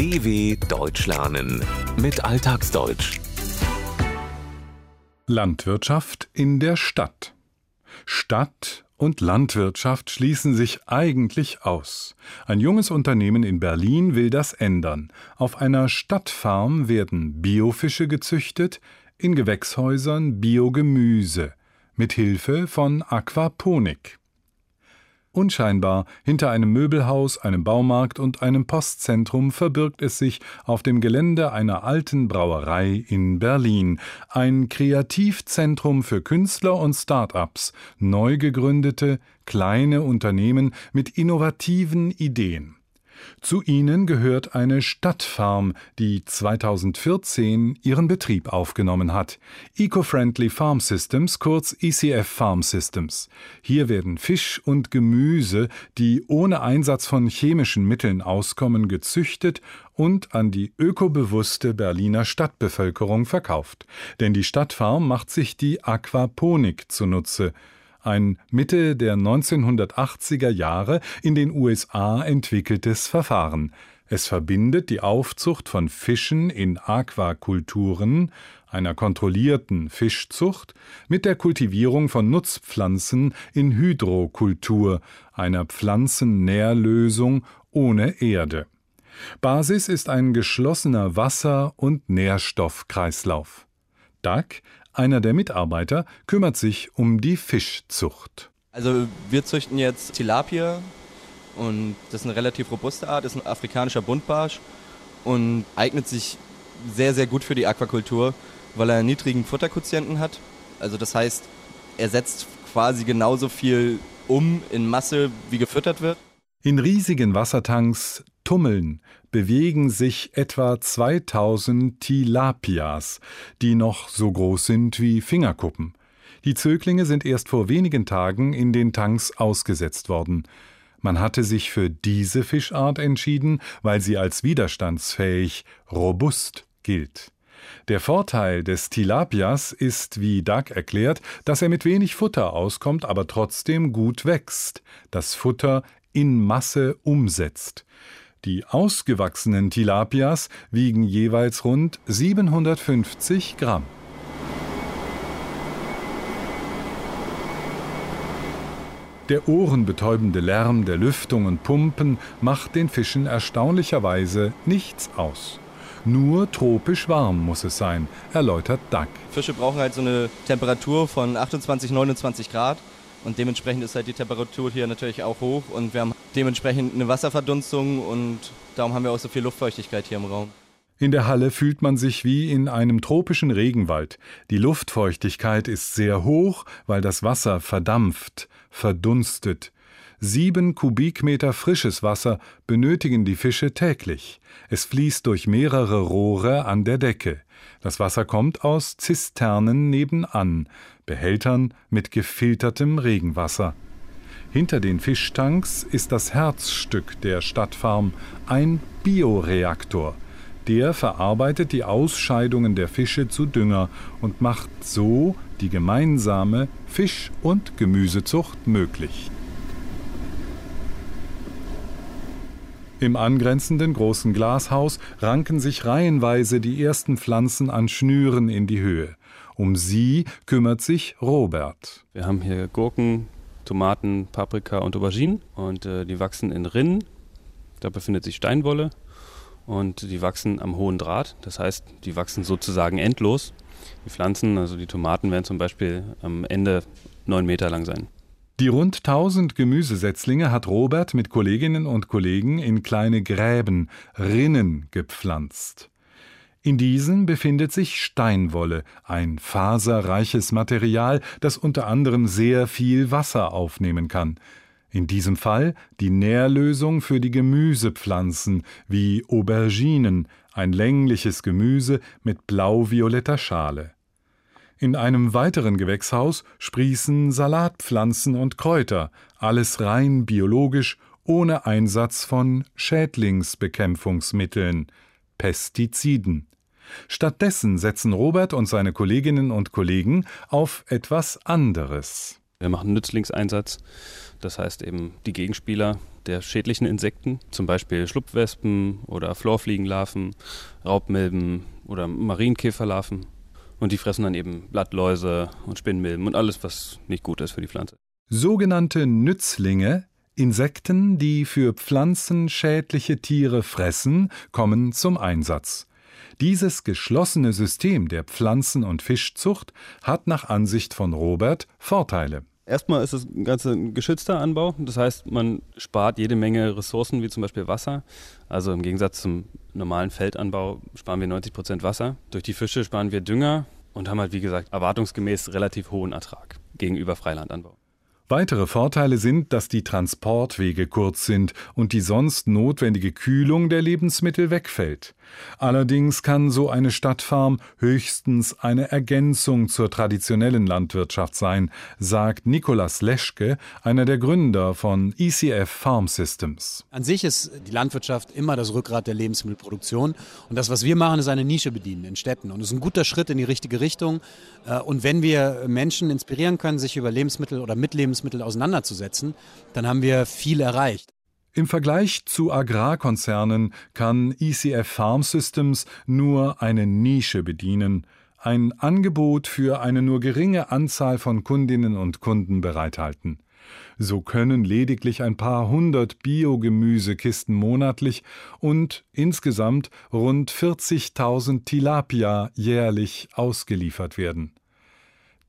DW Deutsch lernen mit Alltagsdeutsch. Landwirtschaft in der Stadt. Stadt und Landwirtschaft schließen sich eigentlich aus. Ein junges Unternehmen in Berlin will das ändern. Auf einer Stadtfarm werden Biofische gezüchtet, in Gewächshäusern Biogemüse mit Hilfe von Aquaponik. Unscheinbar hinter einem Möbelhaus, einem Baumarkt und einem Postzentrum verbirgt es sich auf dem Gelände einer alten Brauerei in Berlin, ein Kreativzentrum für Künstler und Start-ups, neu gegründete kleine Unternehmen mit innovativen Ideen. Zu ihnen gehört eine Stadtfarm, die 2014 ihren Betrieb aufgenommen hat. Eco-Friendly Farm Systems, kurz ECF Farm Systems. Hier werden Fisch und Gemüse, die ohne Einsatz von chemischen Mitteln auskommen, gezüchtet und an die ökobewusste Berliner Stadtbevölkerung verkauft. Denn die Stadtfarm macht sich die Aquaponik zunutze ein Mitte der 1980er Jahre in den USA entwickeltes Verfahren. Es verbindet die Aufzucht von Fischen in Aquakulturen, einer kontrollierten Fischzucht, mit der Kultivierung von Nutzpflanzen in Hydrokultur, einer Pflanzennährlösung ohne Erde. Basis ist ein geschlossener Wasser- und Nährstoffkreislauf. DAC einer der Mitarbeiter kümmert sich um die Fischzucht. Also wir züchten jetzt Tilapia und das ist eine relativ robuste Art, das ist ein afrikanischer Buntbarsch und eignet sich sehr, sehr gut für die Aquakultur, weil er einen niedrigen Futterquotienten hat. Also das heißt, er setzt quasi genauso viel um in Masse, wie gefüttert wird. In riesigen Wassertanks tummeln, bewegen sich etwa 2000 Tilapias, die noch so groß sind wie Fingerkuppen. Die Zöglinge sind erst vor wenigen Tagen in den Tanks ausgesetzt worden. Man hatte sich für diese Fischart entschieden, weil sie als widerstandsfähig, robust gilt. Der Vorteil des Tilapias ist, wie Doug erklärt, dass er mit wenig Futter auskommt, aber trotzdem gut wächst. Das Futter in Masse umsetzt. Die ausgewachsenen Tilapias wiegen jeweils rund 750 Gramm. Der ohrenbetäubende Lärm der Lüftung und Pumpen macht den Fischen erstaunlicherweise nichts aus. Nur tropisch warm muss es sein, erläutert Doug. Fische brauchen halt so eine Temperatur von 28, 29 Grad. Und dementsprechend ist halt die Temperatur hier natürlich auch hoch und wir haben dementsprechend eine Wasserverdunstung und darum haben wir auch so viel Luftfeuchtigkeit hier im Raum. In der Halle fühlt man sich wie in einem tropischen Regenwald. Die Luftfeuchtigkeit ist sehr hoch, weil das Wasser verdampft, verdunstet. Sieben Kubikmeter frisches Wasser benötigen die Fische täglich. Es fließt durch mehrere Rohre an der Decke. Das Wasser kommt aus Zisternen nebenan, Behältern mit gefiltertem Regenwasser. Hinter den Fischtanks ist das Herzstück der Stadtfarm, ein Bioreaktor. Der verarbeitet die Ausscheidungen der Fische zu Dünger und macht so die gemeinsame Fisch- und Gemüsezucht möglich. Im angrenzenden großen Glashaus ranken sich reihenweise die ersten Pflanzen an Schnüren in die Höhe. Um sie kümmert sich Robert. Wir haben hier Gurken, Tomaten, Paprika und Auberginen und äh, die wachsen in Rinnen. Da befindet sich Steinwolle und die wachsen am hohen Draht. Das heißt, die wachsen sozusagen endlos. Die Pflanzen, also die Tomaten, werden zum Beispiel am Ende neun Meter lang sein. Die rund 1000 Gemüsesetzlinge hat Robert mit Kolleginnen und Kollegen in kleine Gräben, Rinnen gepflanzt. In diesen befindet sich Steinwolle, ein faserreiches Material, das unter anderem sehr viel Wasser aufnehmen kann. In diesem Fall die Nährlösung für die Gemüsepflanzen wie Auberginen, ein längliches Gemüse mit blau-violetter Schale. In einem weiteren Gewächshaus sprießen Salatpflanzen und Kräuter, alles rein biologisch, ohne Einsatz von Schädlingsbekämpfungsmitteln, Pestiziden. Stattdessen setzen Robert und seine Kolleginnen und Kollegen auf etwas anderes. Wir machen Nützlingseinsatz, das heißt eben die Gegenspieler der schädlichen Insekten, zum Beispiel Schlupfwespen oder Florfliegenlarven, Raubmilben oder Marienkäferlarven. Und die fressen dann eben Blattläuse und Spinnmilben und alles, was nicht gut ist für die Pflanze. Sogenannte Nützlinge, Insekten, die für Pflanzen schädliche Tiere fressen, kommen zum Einsatz. Dieses geschlossene System der Pflanzen- und Fischzucht hat nach Ansicht von Robert Vorteile. Erstmal ist Ganze ein geschützter Anbau. Das heißt, man spart jede Menge Ressourcen, wie zum Beispiel Wasser. Also im Gegensatz zum normalen Feldanbau sparen wir 90 Prozent Wasser. Durch die Fische sparen wir Dünger und haben halt, wie gesagt, erwartungsgemäß relativ hohen Ertrag gegenüber Freilandanbau. Weitere Vorteile sind, dass die Transportwege kurz sind und die sonst notwendige Kühlung der Lebensmittel wegfällt. Allerdings kann so eine Stadtfarm höchstens eine Ergänzung zur traditionellen Landwirtschaft sein, sagt Nikolas Leschke, einer der Gründer von ECF Farm Systems. An sich ist die Landwirtschaft immer das Rückgrat der Lebensmittelproduktion und das, was wir machen, ist eine Nische bedienen in Städten und es ist ein guter Schritt in die richtige Richtung. Äh, und wenn wir Menschen inspirieren können, sich über Lebensmittel oder mit Lebensmitteln auseinanderzusetzen, dann haben wir viel erreicht. Im Vergleich zu Agrarkonzernen kann ECF Farm Systems nur eine Nische bedienen, ein Angebot für eine nur geringe Anzahl von Kundinnen und Kunden bereithalten. So können lediglich ein paar hundert Biogemüsekisten monatlich und insgesamt rund 40.000 Tilapia jährlich ausgeliefert werden.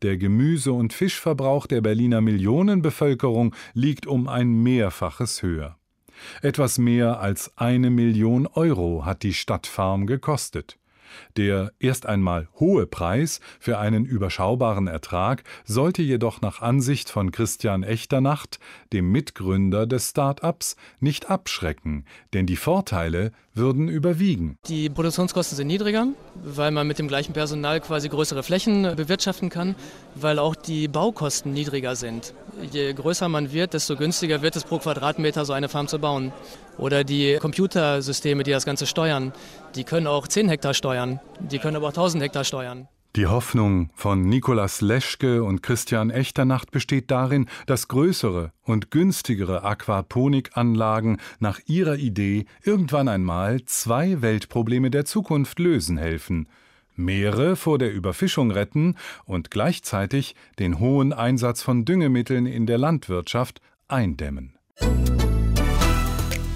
Der Gemüse- und Fischverbrauch der Berliner Millionenbevölkerung liegt um ein Mehrfaches höher. Etwas mehr als eine Million Euro hat die Stadtfarm gekostet. Der erst einmal hohe Preis für einen überschaubaren Ertrag sollte jedoch nach Ansicht von Christian Echternacht, dem Mitgründer des Start-ups, nicht abschrecken, denn die Vorteile würden überwiegen. Die Produktionskosten sind niedriger, weil man mit dem gleichen Personal quasi größere Flächen bewirtschaften kann, weil auch die Baukosten niedriger sind. Je größer man wird, desto günstiger wird es pro Quadratmeter so eine Farm zu bauen. Oder die Computersysteme, die das Ganze steuern, die können auch 10 Hektar steuern, die können aber auch 1000 Hektar steuern. Die Hoffnung von Nikolaus Leschke und Christian Echternacht besteht darin, dass größere und günstigere Aquaponikanlagen nach ihrer Idee irgendwann einmal zwei Weltprobleme der Zukunft lösen helfen. Meere vor der Überfischung retten und gleichzeitig den hohen Einsatz von Düngemitteln in der Landwirtschaft eindämmen.